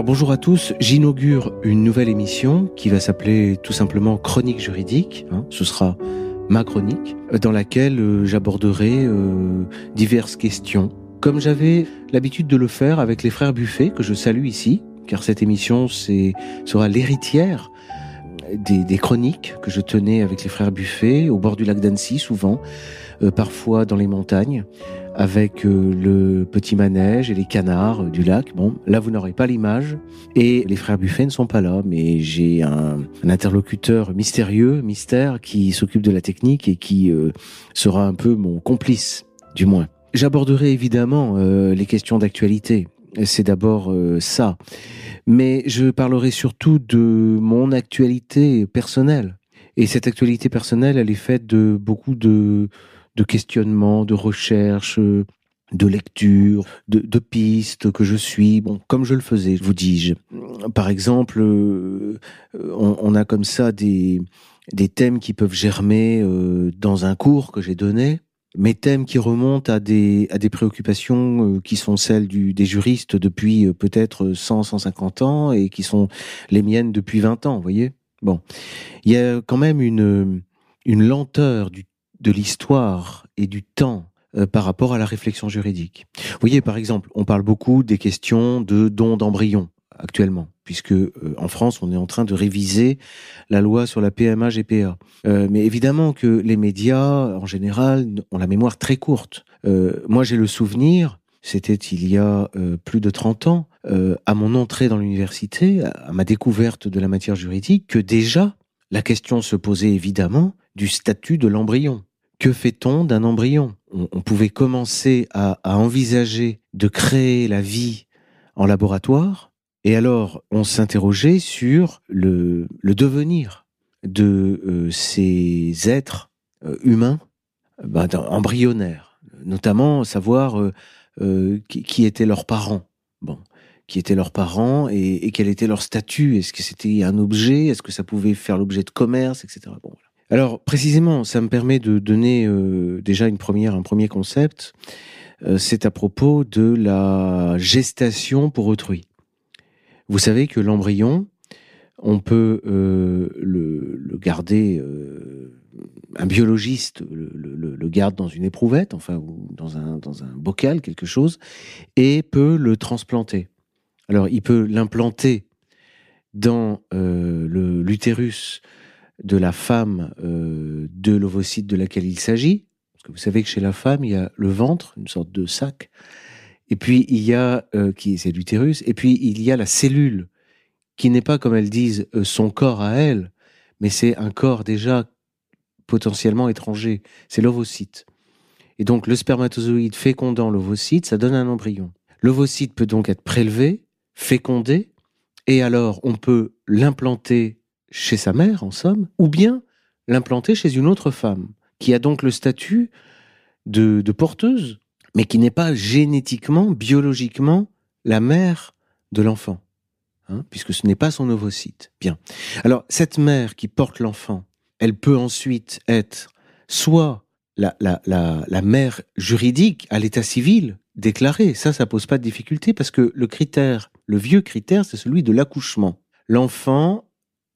Alors bonjour à tous, j'inaugure une nouvelle émission qui va s'appeler tout simplement Chronique juridique. Hein. ce sera ma chronique dans laquelle euh, j'aborderai euh, diverses questions, comme j'avais l'habitude de le faire avec les frères Buffet que je salue ici, car cette émission sera l'héritière des, des, chroniques que je tenais avec les frères Buffet au bord du lac d'Annecy souvent, euh, parfois dans les montagnes avec euh, le petit manège et les canards du lac. Bon, là, vous n'aurez pas l'image. Et les frères Buffet ne sont pas là, mais j'ai un, interlocuteur mystérieux, mystère, qui s'occupe de la technique et qui euh, sera un peu mon complice, du moins. J'aborderai évidemment euh, les questions d'actualité. C'est d'abord ça. Mais je parlerai surtout de mon actualité personnelle. Et cette actualité personnelle, elle est faite de beaucoup de de questionnement, de recherche, de lecture, de, pistes que je suis, bon, comme je le faisais, vous dis-je. Par exemple, euh, on, a comme ça des, des thèmes qui peuvent germer euh, dans un cours que j'ai donné, mes thèmes qui remontent à des, à des préoccupations euh, qui sont celles du, des juristes depuis peut-être 100, 150 ans et qui sont les miennes depuis 20 ans, vous voyez? Bon, il y a quand même une, une lenteur du de l'histoire et du temps euh, par rapport à la réflexion juridique. Vous voyez, par exemple, on parle beaucoup des questions de dons d'embryons actuellement, puisque euh, en France, on est en train de réviser la loi sur la PMA GPA. Euh, mais évidemment que les médias, en général, ont la mémoire très courte. moi, j'ai le souvenir, c'était il y a plus de 30 ans, à mon entrée dans l'université, à ma découverte de la matière juridique, que déjà, la question se posait évidemment du statut de l'embryon que fait-on d'un embryon? On, pouvait commencer à, envisager de créer la vie en laboratoire, et alors on s'interrogeait sur le, devenir de euh, ces êtres euh, humains bah, embryonnaires, notamment savoir euh, qui, étaient leurs parents. Bon, qui étaient leurs parents et, quel était leur statut? Est-ce que c'était un objet? Est-ce que ça pouvait faire l'objet de commerce, etc. alors précisément, ça me permet de donner euh, déjà un premier concept. Euh, c'est à propos de la gestation pour autrui. Vous savez que l'embryon, on peut euh, le, garder, un biologiste le, garde dans une éprouvette, enfin, ou dans un, dans un bocal, quelque chose, et peut le transplanter. Alors, il peut l'implanter dans l'utérus de la femme euh, de l'ovocyte de laquelle il s'agit. Parce que vous savez que chez la femme, il y a le ventre, une sorte de sac, et puis il y a, euh, qui c'est l'utérus, et puis il y a la cellule, qui n'est pas, comme elles disent, euh, son corps à elle, mais c'est un corps déjà potentiellement étranger, c'est l'ovocyte. Et donc le spermatozoïde fécondant l'ovocyte, ça donne un embryon. L'ovocyte peut donc être prélevé, fécondé, et alors on peut l'implanter chez sa mère, en somme, ou bien l'implanter chez une autre femme, qui a donc le statut de, porteuse, mais qui n'est pas génétiquement, biologiquement, la mère de l'enfant, hein, puisque ce n'est pas son ovocyte. Bien. Alors, cette mère qui porte l'enfant, elle peut ensuite être soit la, la, mère juridique à l'état civil déclarée. Ça, ça pose pas de difficulté parce que le critère, le vieux critère, c'est celui de l'accouchement. L'enfant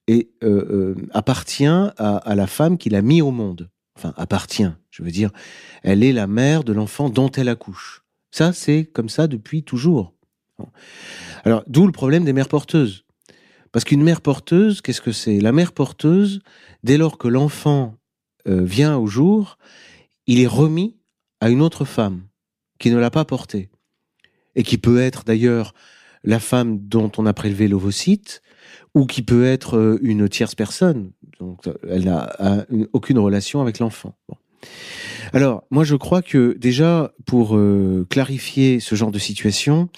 et euh, euh, appartient à, la femme qui l'a mis au monde. Enfin, appartient, je veux dire, elle est la mère de l'enfant dont elle accouche. Ça, c'est comme ça depuis toujours. Alors, d'où le problème des mères porteuses. Parce qu'une mère porteuse, qu'est-ce que c'est? La mère porteuse, dès lors que l'enfant euh, vient au jour, il est remis à une autre femme qui ne l'a pas porté. Et qui peut être d'ailleurs la femme dont on a prélevé l'ovocyte, ou qui peut être euh, une tierce personne. Donc, elle n'a aucune relation avec l'enfant. Alors, moi, je crois que déjà, pour euh, clarifier ce genre de situation,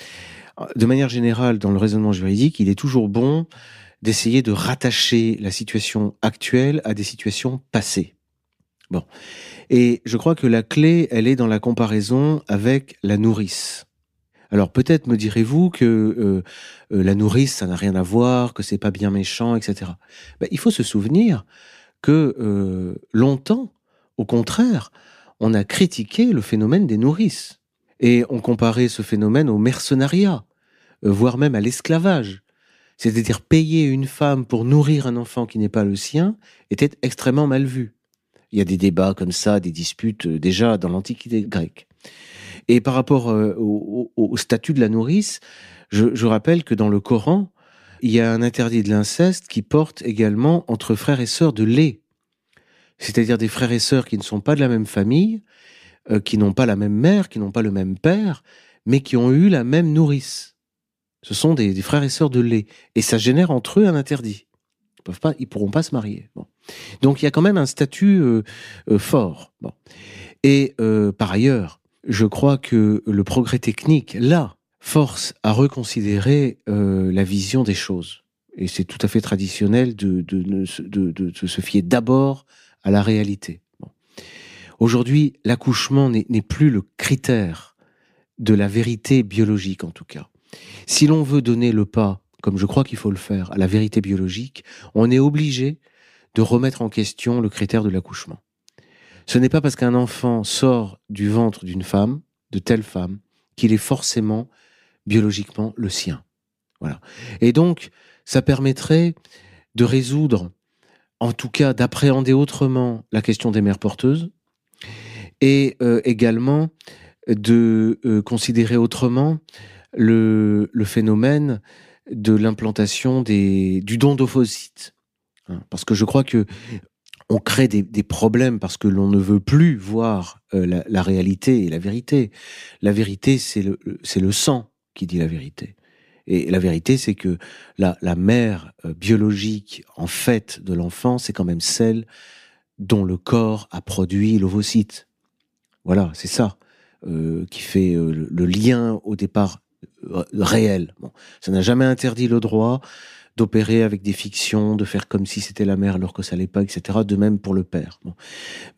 de manière générale, dans le raisonnement juridique, il est toujours bon d'essayer de rattacher la situation actuelle à des situations passées. Bon. Et je crois que la clé, elle est dans la comparaison avec la nourrice. Alors peut-être me direz-vous que euh, euh, la nourrice, ça n'a rien à voir, que c'est pas bien méchant, etc. Ben, il faut se souvenir que euh, longtemps, au contraire, on a critiqué le phénomène des nourrices et on comparait ce phénomène au mercenariat. voire même à l'esclavage. C'est-à-dire payer une femme pour nourrir un enfant qui n'est pas le sien était extrêmement mal vu. Il y a des débats comme ça, des disputes déjà dans l'Antiquité grecque. Et par rapport euh, au, statut de la nourrice, je, rappelle que dans le Coran, il y a un interdit de l'inceste qui porte également entre frères et sœurs de lait. C'est-à-dire des frères et sœurs qui ne sont pas de la même famille, euh, qui n'ont pas la même mère, qui n'ont pas le même père, mais qui ont eu la même nourrice. Ce sont des, frères et sœurs de lait. Et ça génère entre eux un interdit. Ils peuvent pas, ils pourront pas se marier. Donc il y a quand même un statut euh, fort. Et par ailleurs, je crois que le progrès technique, là, force à reconsidérer la vision des choses. Et c'est tout à fait traditionnel de, de, de, de se fier d'abord à la réalité. Aujourd'hui, l'accouchement n'est plus le critère de la vérité biologique, en tout cas. Si l'on veut donner le pas, comme je crois qu'il faut le faire, à la vérité biologique, on est obligé de remettre en question le critère de l'accouchement. Ce n'est pas parce qu'un enfant sort du ventre d'une femme, de telle femme, qu'il est forcément biologiquement le sien. Voilà. Et donc, ça permettrait de résoudre, en tout cas d'appréhender autrement la question des mères porteuses, et euh, également de euh, considérer autrement le, phénomène de l'implantation du don d'ophocytes. Hein, parce que je crois que on crée des, problèmes parce que l'on ne veut plus voir euh, la, réalité et la vérité. La vérité, c'est le, le sang qui dit la vérité. Et la vérité, c'est que la, la mère biologique, en fait, de l'enfant, c'est quand même celle dont le corps a produit l'ovocyte. Voilà, c'est ça euh, qui fait euh, le, lien au départ euh, réel. Bon, ça n'a jamais interdit le droit d'opérer avec des fictions, de faire comme si c'était la mère alors que ça l'est pas, etc. De même pour le père.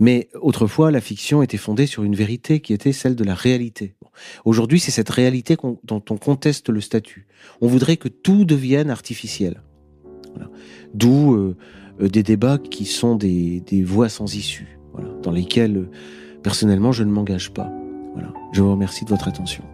Mais autrefois, la fiction était fondée sur une vérité qui était celle de la réalité. Aujourd'hui, c'est cette réalité dont on conteste le statut. On voudrait que tout devienne artificiel. D'où des débats qui sont des, voies sans issue, dans lesquelles Personnellement, je ne m'engage pas. Je vous remercie de votre attention.